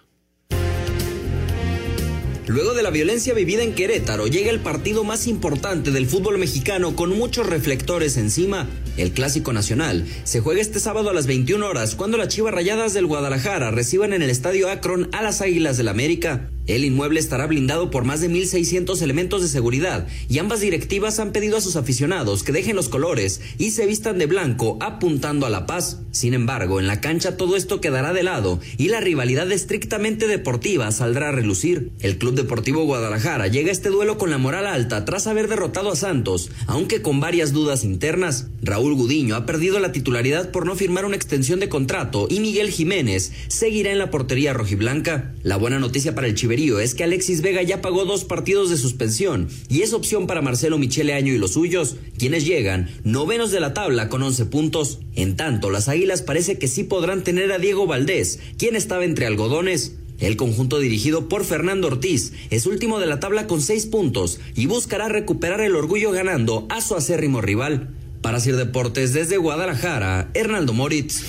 Luego de la violencia vivida en Querétaro, llega el partido más importante del fútbol mexicano con muchos reflectores encima. El Clásico Nacional se juega este sábado a las 21 horas cuando las Chivas Rayadas del Guadalajara reciban en el Estadio Akron a las Águilas del América. El inmueble estará blindado por más de 1.600 elementos de seguridad y ambas directivas han pedido a sus aficionados que dejen los colores y se vistan de blanco apuntando a la paz. Sin embargo, en la cancha todo esto quedará de lado y la rivalidad estrictamente deportiva saldrá a relucir. El Club Deportivo Guadalajara llega a este duelo con la moral alta tras haber derrotado a Santos, aunque con varias dudas internas. Raúl Gudiño ha perdido la titularidad por no firmar una extensión de contrato y Miguel Jiménez seguirá en la portería rojiblanca. La buena noticia para el Es que Alexis Vega ya pagó dos partidos de suspensión y es opción para Marcelo Michele Año y los suyos, quienes llegan novenos de la tabla con 11 puntos. En tanto, las Águilas parece que sí podrán tener a Diego Valdés, quien estaba entre algodones. El conjunto dirigido por Fernando Ortiz es último de la tabla con seis puntos y buscará recuperar el orgullo ganando a su acérrimo rival. Para Sir Deportes desde Guadalajara, Hernaldo Moritz.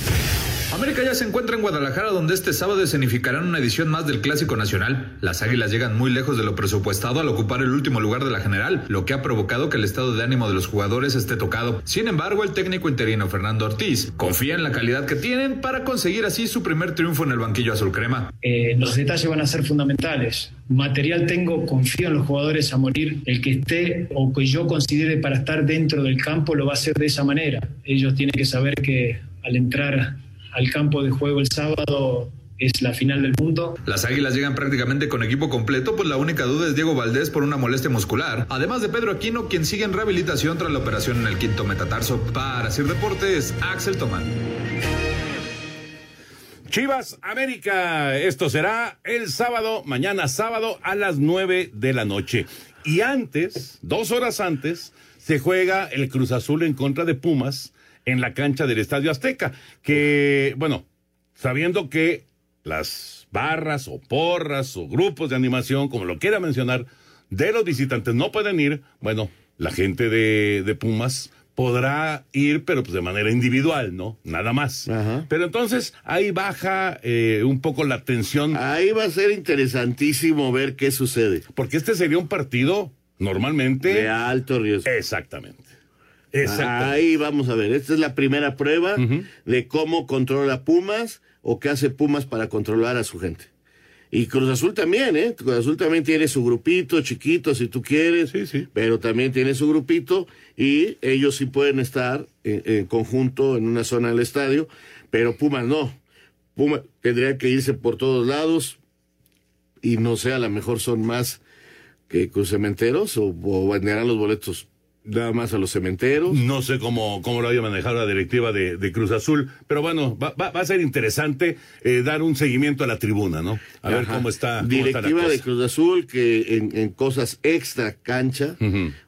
América ya se encuentra en Guadalajara, donde este sábado escenificarán una edición más del Clásico Nacional. Las Águilas llegan muy lejos de lo presupuestado al ocupar el último lugar de la general, lo que ha provocado que el estado de ánimo de los jugadores esté tocado. Sin embargo, el técnico interino Fernando Ortiz confía en la calidad que tienen para conseguir así su primer triunfo en el banquillo azul crema. Eh, los detalles van a ser fundamentales. Material tengo, confío en los jugadores a morir. El que esté o que yo considere para estar dentro del campo lo va a hacer de esa manera. Ellos tienen que saber que al entrar al campo de juego el sábado es la final del mundo. Las Águilas llegan prácticamente con equipo completo, pues la única duda es Diego Valdés por una molestia muscular, además de Pedro Aquino, quien sigue en rehabilitación tras la operación en el quinto metatarso. Para Sir Deportes, Axel Tomán. Chivas América, esto será el sábado, mañana sábado a las 9 de la noche. Y antes, dos horas antes, se juega el Cruz Azul en contra de Pumas en la cancha del Estadio Azteca, que, bueno, sabiendo que las barras o porras o grupos de animación, como lo quiera mencionar, de los visitantes no pueden ir, bueno, la gente de, de Pumas podrá ir, pero pues de manera individual, ¿no? Nada más. Pero entonces ahí baja eh, un poco la tensión. Ahí va a ser interesantísimo ver qué sucede. Porque este sería un partido normalmente... De alto riesgo. Exactamente. Ahí vamos a ver. Esta es la primera prueba de cómo controla Pumas o qué hace Pumas para controlar a su gente. Y Cruz Azul también, ¿eh? Cruz Azul también tiene su grupito chiquito, si tú quieres, pero también tiene su grupito y ellos sí pueden estar en, en conjunto en una zona del estadio, pero Pumas no. Pumas tendría que irse por todos lados y no sé, a lo mejor son más que Cruz Cementeros o, o venderán los boletos nada más a los cementeros. No sé cómo, cómo lo haya manejado la directiva de, de Cruz Azul, pero bueno, va, va, va a ser interesante eh, dar un seguimiento a la tribuna, ¿no? A ver cómo está. cómo está la Directiva de. Cruz Azul que en, en cosas extra cancha,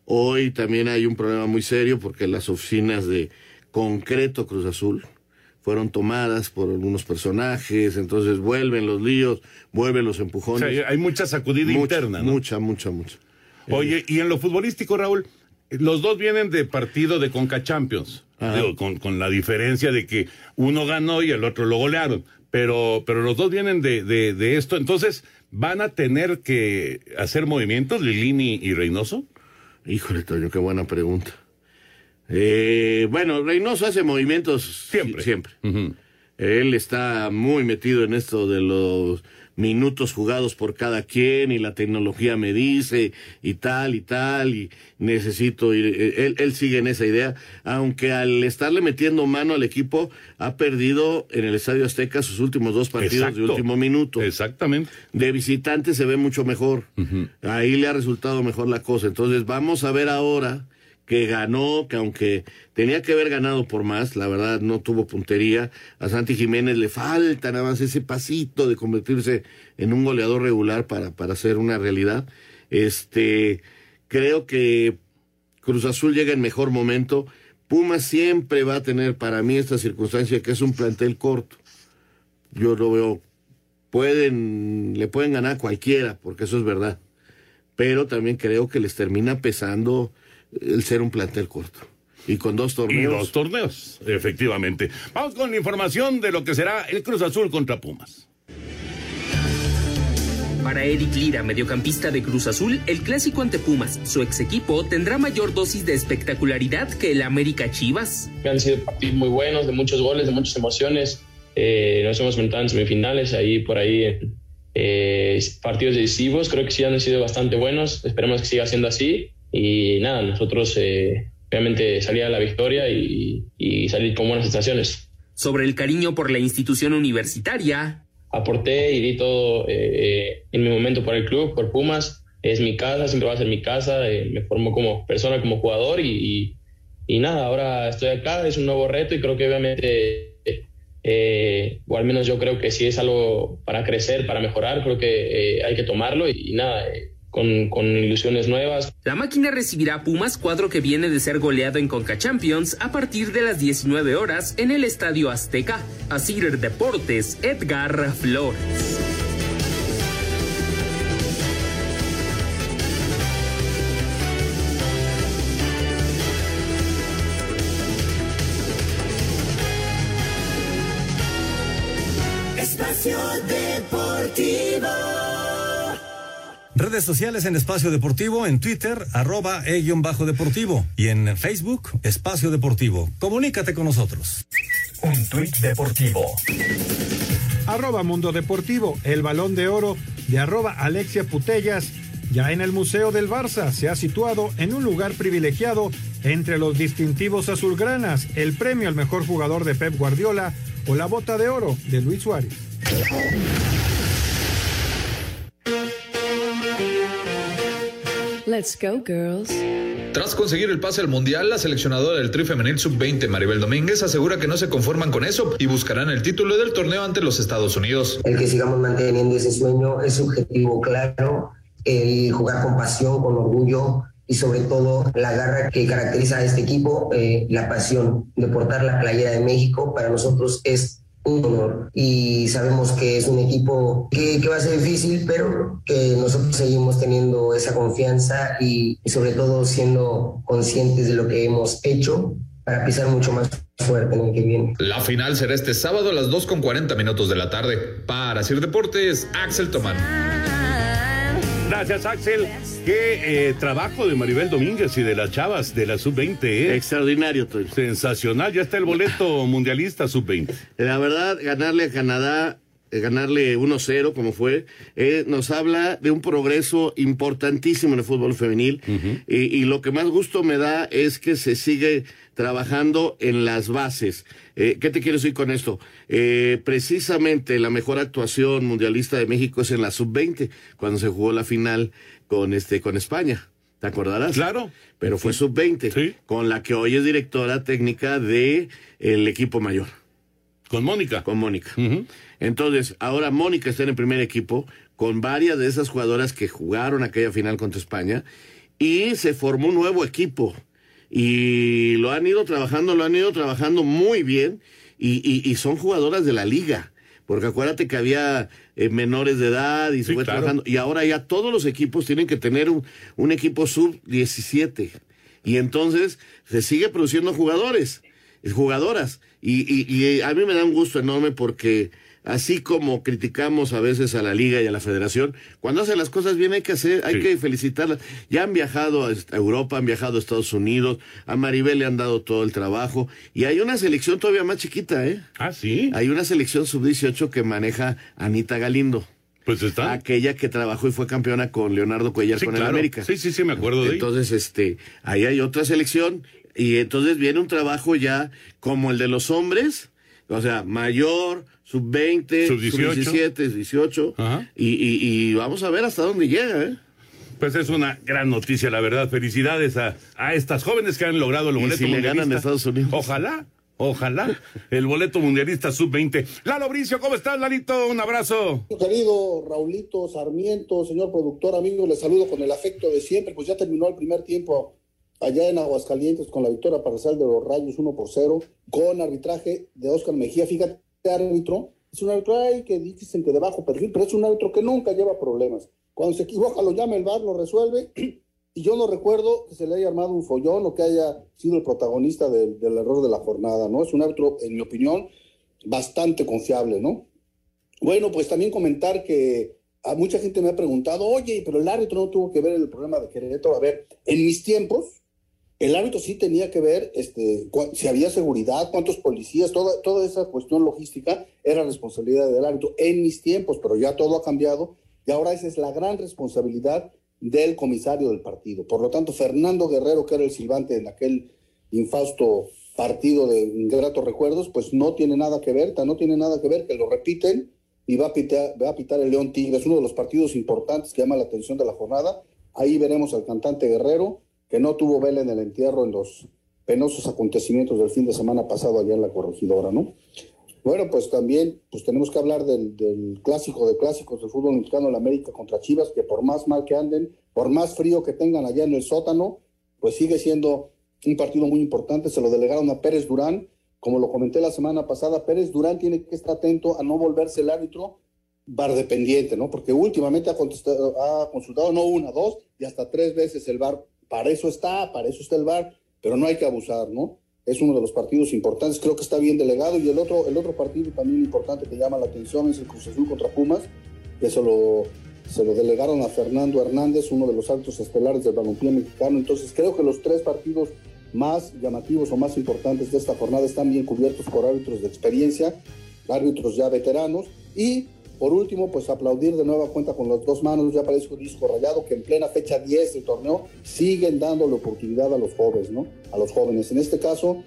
hoy también hay un problema muy serio porque las oficinas de concreto Cruz Azul fueron tomadas por algunos personajes, entonces vuelven los líos, vuelven los O empujones. sea, hay- hay mucha sacudida Mucha, interna, ¿no? Mucha, mucha, mucha. Oye, y en lo futbolístico, Raúl, los dos vienen de partido de Conca Champions. Digo, con, con la diferencia de que uno ganó y el otro lo golearon. Pero, pero los dos vienen de, de, de esto. Entonces, ¿van a tener que hacer movimientos, Lilini y Reynoso? Híjole, Toño, qué buena pregunta. Eh, bueno, Reynoso hace movimientos siempre. Siempre. Él está muy metido en esto de los minutos jugados por cada quien y la tecnología me dice y tal y tal y necesito ir. eh, Él, él sigue en esa idea, aunque al estarle metiendo mano al equipo ha perdido en el Estadio Azteca sus últimos dos partidos de último minuto. Exactamente. De visitante se ve mucho mejor. Ahí le ha resultado mejor la cosa. Entonces vamos a ver ahora que ganó, que aunque tenía que haber ganado por más, la verdad no tuvo puntería. A Santi Jiménez le falta nada más ese pasito de convertirse en un goleador regular para, para hacer una realidad. Este, creo que Cruz Azul llega en mejor momento. Pumas siempre va a tener para mí esta circunstancia que es un plantel corto. Yo lo veo, pueden, le pueden ganar a cualquiera, porque eso es verdad. Pero también creo que les termina pesando el ser un plantel corto. Y con dos Y torneos. dos torneos, efectivamente. Vamos con la información de lo que será el Cruz Azul contra Pumas. Para Eric Lira, mediocampista de Cruz Azul, el clásico ante Pumas, su ex equipo, tendrá mayor dosis de espectacularidad que el América Chivas. Han sido partidos muy buenos, de muchos goles, de muchas emociones. Eh, nos hemos enfrentado en semifinales, ahí por ahí en eh, partidos decisivos. Creo que sí han sido bastante buenos. Esperemos que siga siendo así. Y nada, nosotros eh, obviamente salir a la victoria y, y salir con buenas sensaciones. Sobre el cariño por la institución universitaria, Aporté y di todo eh, en mi momento por el club, por Pumas. Es mi casa, siempre va a ser mi casa. eh, me formó como persona, como jugador y, y, y nada, ahora estoy acá, es un nuevo reto y creo que obviamente, eh, o al menos yo creo que si es algo para crecer, para mejorar, creo que eh, hay que tomarlo y, y nada, eh, con, con ilusiones nuevas. la máquina recibirá a Pumas, cuadro que viene de ser goleado en Conca Champions, a partir de las 19 horas en el Estadio Azteca. Asir Deportes, Edgar Flores. Espacio Deportivo. Redes sociales en Espacio Deportivo, en Twitter, arroba e-bajo deportivo y en Facebook, Espacio Deportivo. Comunícate con nosotros. Un tuit deportivo. Arroba Mundo Deportivo, el balón de oro de arroba Alexia Putellas, ya en el Museo del Barça, se ha situado en un lugar privilegiado entre los distintivos azulgranas, el premio al mejor jugador de Pep Guardiola o la bota de oro de Luis Suárez. Let's go, girls. Tras conseguir el pase al Mundial, la seleccionadora del Tri Femenil Sub-20, Maribel Domínguez, asegura que no se conforman con eso y buscarán el título del torneo ante los Estados Unidos. El que sigamos manteniendo ese sueño es objetivo claro, el jugar con pasión, con orgullo y sobre todo la garra que caracteriza a este equipo, eh, la pasión de portar la playera de México para nosotros es un honor y sabemos que es un equipo que, va a ser difícil, pero que nosotros seguimos teniendo esa confianza y, sobre todo siendo conscientes de lo que hemos hecho para pisar mucho más fuerte en el que viene. La final será este sábado a las 2 con 40 minutos de la tarde. Para Sir Deportes, Axel Tomán. Gracias, Axel. Qué eh, trabajo de Maribel Domínguez y de las chavas de la sub-20. ¿eh? Extraordinario, Toño. Sensacional. Ya está el boleto mundialista sub-20. La verdad, ganarle a Canadá, ganarle 1-0 como fue, eh, nos habla de un progreso importantísimo en el fútbol femenil. y, y lo que más gusto me da es que se sigue trabajando en las bases. Eh, ¿Qué te quiero decir con esto? Eh, precisamente la mejor actuación mundialista de México es en la sub-20, cuando se jugó la final con, este, con España. ¿Te acordarás? Claro. Pero fue sub-20, con la que hoy es directora técnica de el equipo mayor. Con Mónica. Con Mónica. Entonces, ahora Mónica está en el primer equipo con varias de esas jugadoras que jugaron aquella final contra España y se formó un nuevo equipo. Y lo han ido trabajando, lo han ido trabajando muy bien y, y- y son jugadoras de la liga. Porque acuérdate que había eh, menores de edad y se fue claro. trabajando. Y ahora ya todos los equipos tienen que tener un, un equipo sub-17. Y entonces se sigue produciendo jugadores, jugadoras. Y, y- y a mí me da un gusto enorme porque así como criticamos a veces a la liga y a la federación, cuando hacen las cosas bien hay que hacer, hay que felicitarlas. Ya han viajado a Europa, han viajado a Estados Unidos, a Maribel le han dado todo el trabajo y hay una selección todavía más chiquita, ¿eh? Ah, sí. Hay una selección sub-18 que maneja Anita Galindo. Pues está. Aquella que trabajó y fue campeona con Leonardo Cuellar Sí, con el. América. Sí, sí, sí, me acuerdo de ahí. Entonces, este, ahí hay otra selección y entonces viene un trabajo ya como el de los hombres, o sea, mayor, sub-20, Sub-18. sub-17, 18, y, y, y vamos a ver hasta dónde llega, ¿eh? Pues es una gran noticia, la verdad. Felicidades a, a estas jóvenes que han logrado el Y boleto si le ganan mundialista. a Estados Unidos. Ojalá, ojalá. El boleto mundialista sub-20. Lalo Bricio, ¿cómo estás, Lalito? Un abrazo. Querido Raulito Sarmiento, señor productor, amigo, les saludo con el afecto de siempre. Pues ya terminó el primer tiempo allá en Aguascalientes con la victoria parcial de los Rayos 1 por 0, con arbitraje de Oscar Mejía. Fíjate, árbitro, es un árbitro ay, que dicen que de bajo perfil, pero es un árbitro que nunca lleva problemas. Cuando se equivoca, lo llama el bar, lo resuelve. Y yo no recuerdo que se le haya armado un follón o que haya sido el protagonista del, error de la jornada, ¿no? Es un árbitro, en mi opinión, bastante confiable, ¿no? Bueno, pues también comentar que a mucha gente me ha preguntado, oye, pero el árbitro no tuvo que ver el problema de Querétaro. A ver, en mis tiempos, el árbitro sí tenía que ver este, si había seguridad, cuántos policías, toda, toda esa cuestión logística era responsabilidad del árbitro en mis tiempos, pero ya todo ha cambiado y ahora esa es la gran responsabilidad del comisario del partido. Por lo tanto, Fernando Guerrero, que era el silbante en aquel infausto partido de ingratos recuerdos, pues no tiene nada que ver, no tiene nada que ver, que lo repiten y va a pitar, va a pitar el León Tigres, uno de los partidos importantes que llama la atención de la jornada. Ahí veremos al cantante Guerrero, que no tuvo vela en el entierro en los penosos acontecimientos del fin de semana pasado allá en la corregidora, ¿no? Bueno, pues también pues tenemos que hablar del, clásico de clásicos del fútbol mexicano, el América contra Chivas, que por más mal que anden, por más frío que tengan allá en el sótano, pues sigue siendo un partido muy importante. Se lo delegaron a Pérez Durán. Como lo comenté la semana pasada, Pérez Durán tiene que estar atento a no volverse el árbitro bar dependiente, ¿no? Porque últimamente ha, ha consultado no una, dos y hasta tres veces el bar. Para eso está, para eso está el bar, pero no hay que abusar, ¿no? Es uno de los partidos importantes, creo que está bien delegado. Y el otro, el otro partido también importante que llama la atención es el Cruz Azul contra Pumas, que se lo, se lo delegaron a Fernando Hernández, uno de los altos estelares del balompié mexicano. Entonces creo que los tres partidos más llamativos o más importantes de esta jornada están bien cubiertos por árbitros de experiencia, árbitros ya veteranos y por último, pues aplaudir de nueva cuenta con las dos manos, ya parece un disco rayado, que en plena fecha 10 del torneo siguen dándole oportunidad a los jóvenes, ¿no? A los jóvenes. En este caso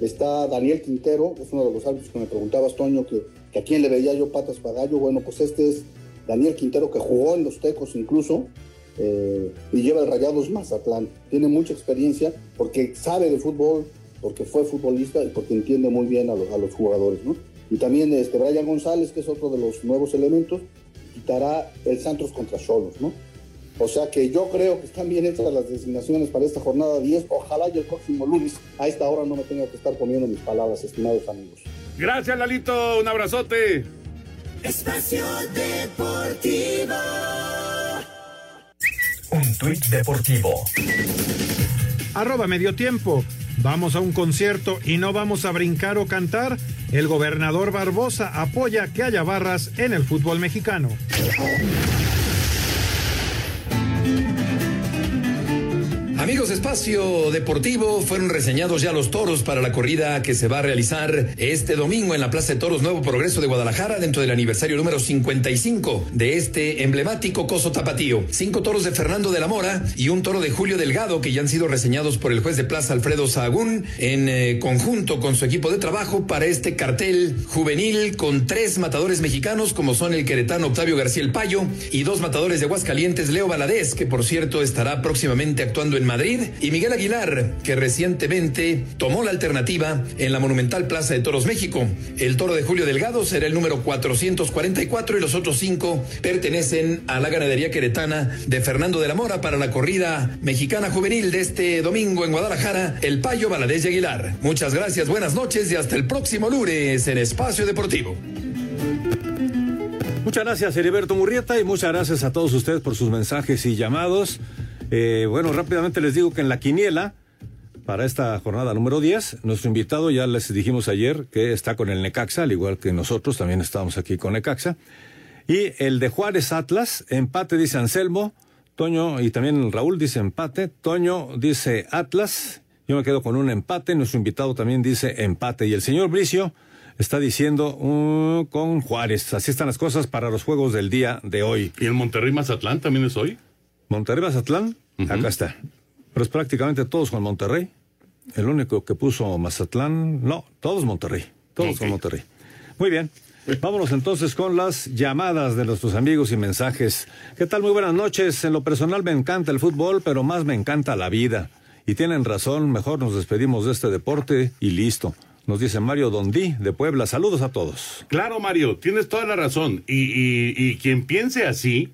está Daniel Quintero, es uno de los árbitros que me preguntabas, Toño, que, que a quién le veía yo patas para gallo. Bueno, pues este es Daniel Quintero, que jugó en los Tecos incluso, eh, y lleva el Rayados Mazatlán. Tiene mucha experiencia porque sabe de fútbol, porque fue futbolista y porque entiende muy bien a, los- a los jugadores, ¿no? Y también este Brian González, que es otro de los nuevos elementos, quitará el Santos contra Solos, ¿no? O sea que yo creo que están bien hechas las designaciones para esta jornada 10. Ojalá y el próximo lunes a esta hora no me tenga que estar poniendo mis palabras, estimados amigos. Gracias, Lalito. Un abrazote. Espacio Deportivo. Un tuit deportivo. Arroba medio tiempo. Vamos a un concierto y no vamos a brincar o cantar. El gobernador Barbosa apoya que haya barras en el fútbol mexicano. Amigos Espacio Deportivo, fueron reseñados ya los toros para la corrida que se va a realizar este domingo en la Plaza de Toros Nuevo Progreso de Guadalajara dentro del aniversario número 55 de este emblemático coso tapatío. Cinco toros de Fernando de la Mora y un toro de Julio Delgado que ya han sido reseñados por el juez de plaza Alfredo Sahagún en eh, conjunto con su equipo de trabajo para este cartel juvenil con tres matadores mexicanos como son el queretano Octavio García El Payo y dos matadores de Aguascalientes Leo Valadez que por cierto estará próximamente actuando en Madrid y Miguel Aguilar que recientemente tomó la alternativa en la monumental Plaza de Toros México. El toro de Julio Delgado será el número 444 y los otros cinco pertenecen a la ganadería queretana de Fernando de la Mora para la corrida mexicana juvenil de este domingo en Guadalajara, El Payo Valadez y Aguilar. Muchas gracias, buenas noches y hasta el próximo lunes en Espacio Deportivo. Muchas gracias, Heriberto Murrieta, y muchas gracias a todos ustedes por sus mensajes y llamados. Eh, bueno, rápidamente les digo que en la quiniela, para esta jornada número 10. Nuestro invitado, ya les dijimos ayer, que está con el Necaxa, al igual que nosotros, también estamos aquí con Necaxa. Y el de Juárez Atlas, empate dice Anselmo, Toño y también Raúl dice empate, Toño dice Atlas, yo me quedo con un empate, nuestro invitado también dice empate y el señor Bricio está diciendo uh, con Juárez. Así están las cosas para los juegos del día de hoy. ¿Y el Monterrey Mazatlán también es hoy? Monterrey Mazatlán, acá está. Pero es prácticamente todos con Monterrey. El único que puso Mazatlán, no, todos Monterrey. Todos con Monterrey. Muy bien. Vámonos entonces con las llamadas de nuestros amigos y mensajes. ¿Qué tal? Muy buenas noches. En lo personal me encanta el fútbol, pero más me encanta la vida. Y tienen razón, mejor nos despedimos de este deporte y listo. Nos dice Mario Dondí de Puebla. Saludos a todos. Claro, Mario, tienes toda la razón. Y, y, y quien piense así,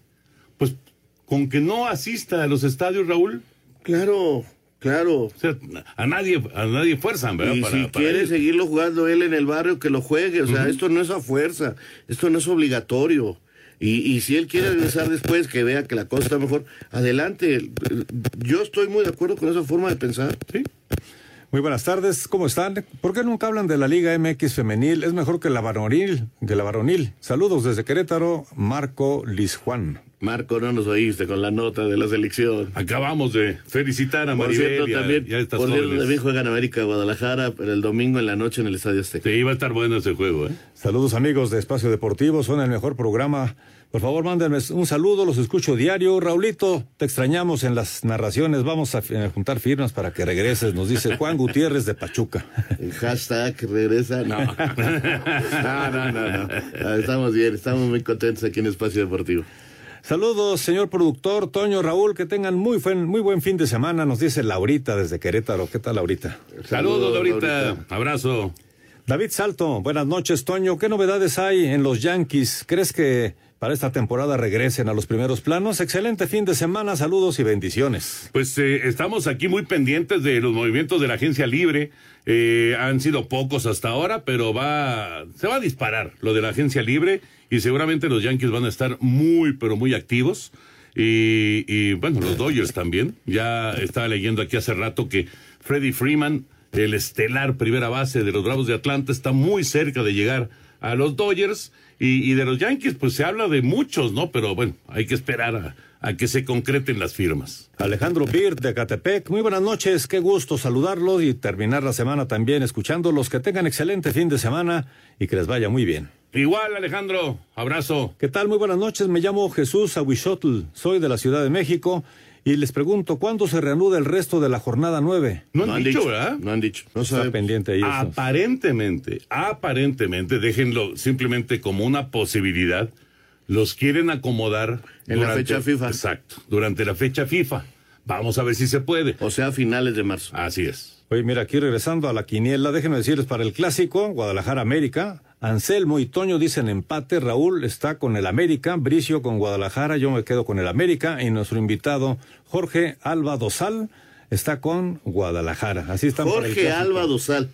con que no asista a los estadios, Raúl. Claro, Claro. O sea, a nadie, a nadie fuerzan, ¿verdad? Y si quiere seguirlo jugando él en el barrio, que lo juegue. O sea, esto no es a fuerza, esto no es obligatorio. Y, y si él quiere regresar después, que vea que la cosa está mejor, adelante. Yo estoy muy de acuerdo con esa forma de pensar. Sí. Muy buenas tardes, ¿cómo están? ¿Por qué nunca hablan de la Liga MX femenil? Es mejor que la varonil, que la varonil. Saludos desde Querétaro, Marco Liz Juan. Marco, no nos oíste con la nota de la selección. Acabamos de felicitar a Maribel. Por cierto, también, por cierto, también juegan América Guadalajara, pero el domingo en la noche en el Estadio Azteca. Sí, va a estar bueno ese juego, ¿eh? Saludos amigos de Espacio Deportivo, son el mejor programa. Por favor, mándenme un saludo, los escucho diario. Raulito, te extrañamos en las narraciones. Vamos a juntar firmas para que regreses, nos dice Juan Gutiérrez de Pachuca. El hashtag regresa. No. no, no, no, no. Estamos bien, estamos muy contentos aquí en Espacio Deportivo. Saludos, señor productor, Toño, Raúl, que tengan muy buen, muy buen fin de semana, nos dice Laurita desde Querétaro. ¿Qué tal, Laurita? Saludos, Laurita. Abrazo. David Salto, buenas noches, Toño. ¿Qué novedades hay en los Yankees? ¿Crees que para esta temporada regresen a los primeros planos? Excelente fin de semana, saludos y bendiciones. Pues eh, estamos aquí muy pendientes de los movimientos de la agencia libre. Eh, han sido pocos hasta ahora, pero va, se va a disparar lo de la agencia libre y seguramente los Yankees van a estar muy, pero muy activos. Y, y bueno, los Dodgers también. Ya estaba leyendo aquí hace rato que Freddie Freeman, el estelar primera base de los Bravos de Atlanta, está muy cerca de llegar a los Dodgers. Y, y de los Yankees, pues se habla de muchos, ¿no? Pero bueno, hay que esperar a, a que se concreten las firmas. Alejandro Birt de Catepec, muy buenas noches, qué gusto saludarlos y terminar la semana también escuchándolos. Que tengan excelente fin de semana y que les vaya muy bien. Igual, Alejandro, abrazo. ¿Qué tal? Muy buenas noches, me llamo Jesús Aguishotl, soy de la Ciudad de México y les pregunto, ¿cuándo se reanuda el resto de la jornada nueve? No han, dicho, ¿verdad? No han dicho. No está pendiente ahí. Aparentemente, aparentemente, déjenlo simplemente como una posibilidad, los quieren acomodar en la fecha FIFA. Exacto, durante la fecha FIFA. Vamos a ver si se puede. O sea, a finales de marzo. Así es. Oye, mira, aquí regresando a la quiniela, déjenme decirles para el clásico, Guadalajara América, Anselmo y Toño dicen empate, Raúl está con el América, Bricio con Guadalajara, yo me quedo con el América y nuestro invitado Jorge Alba Dosal está con Guadalajara. Así están Jorge Alba Dosal.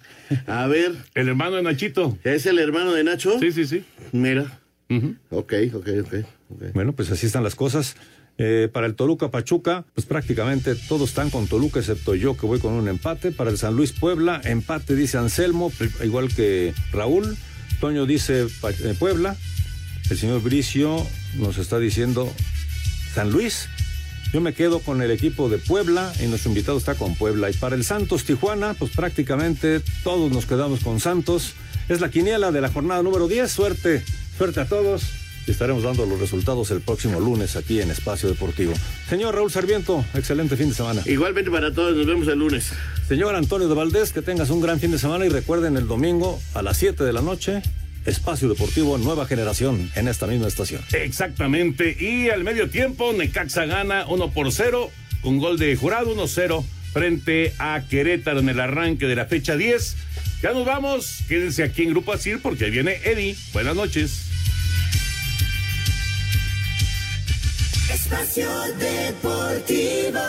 A ver. el hermano de Nachito. ¿Es el hermano de Nacho? Sí, sí, sí. Mira. Ok, ok, ok. Bueno, pues así están las cosas. Eh, para el Toluca Pachuca, pues prácticamente todos están con Toluca, excepto yo que voy con un empate. Para el San Luis Puebla, empate dice Anselmo, igual que Raúl. Toño dice eh, Puebla. El señor Bricio nos está diciendo San Luis. Yo me quedo con el equipo de Puebla y nuestro invitado está con Puebla. Y para el Santos Tijuana, pues prácticamente todos nos quedamos con Santos. Es la quiniela de la jornada número 10. Suerte, suerte a todos. Y estaremos dando los resultados el próximo lunes aquí en Espacio Deportivo. Señor Raúl Sarmiento, excelente fin de semana. Igualmente para todos, nos vemos el lunes. Señor Antonio de Valdés, que tengas un gran fin de semana y recuerden el domingo a las 7 de la noche. Espacio Deportivo Nueva Generación en esta misma estación. Exactamente. Y al medio tiempo, Necaxa gana 1 por 0 con gol de jurado 1-0 frente a Querétaro en el arranque de la fecha 10. Ya nos vamos. Quédense aquí en Grupo Asir porque ahí viene Eddie. Buenas noches. Espacio Deportivo.